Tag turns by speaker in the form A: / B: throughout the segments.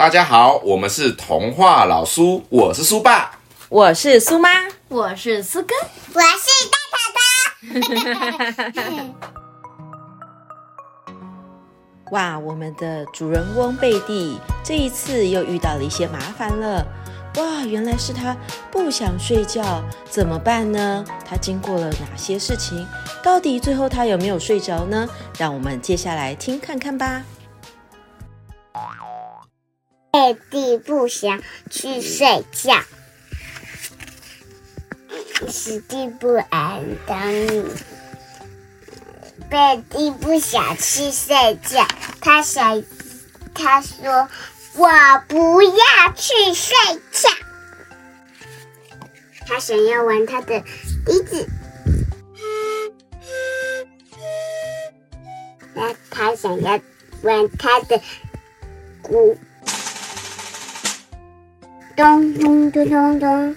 A: 大家好，我们是童话老苏，我是苏爸，
B: 我是苏妈，
C: 我是苏哥，
D: 我是大头头。
B: 哇，我们的主人翁贝蒂这一次又遇到了一些麻烦了。哇，原来是他不想睡觉，怎么办呢？他经过了哪些事情？到底最后他有没有睡着呢？让我们接下来听看看吧。
D: 贝蒂不想去睡觉，史蒂夫安当尼。贝蒂不想去睡觉，他想，他说：“我不要去睡觉。”他想要玩他的笛子，那他想要玩他的鼓。咚咚咚咚咚，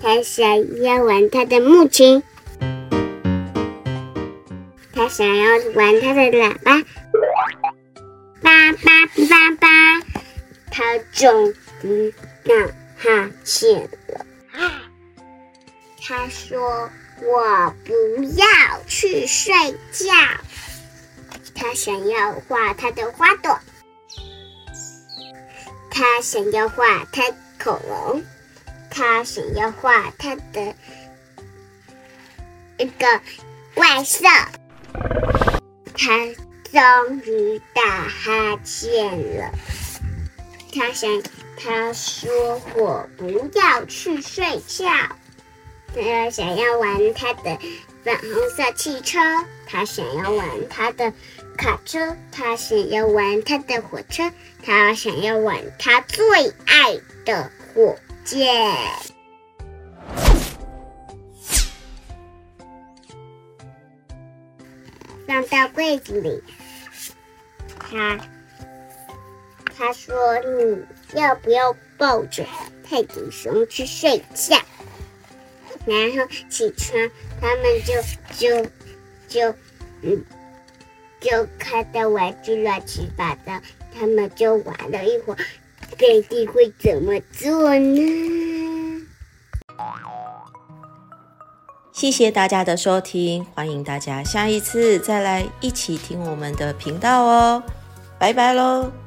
D: 他想要玩他的木琴，他想要玩他的喇叭，叭叭叭叭，他终于打哈欠了。他说：“我不要去睡觉。”他想要画他的花朵，他想要画他。恐龙，他想要画他的一个怪兽。他终于打哈欠了。他想，他说：“我不要去睡觉。”他想要玩他的粉红色汽车。他想要玩他的卡车。他想要玩他的火车。他想要玩他最爱的。火箭放到柜子里。他他说：“你要不要抱着泰迪熊去睡觉？”然后起床，他们就就就嗯，就看到玩具乱七八糟，他们就玩了一会儿。贝蒂会怎么做呢？
B: 谢谢大家的收听，欢迎大家下一次再来一起听我们的频道哦，拜拜喽。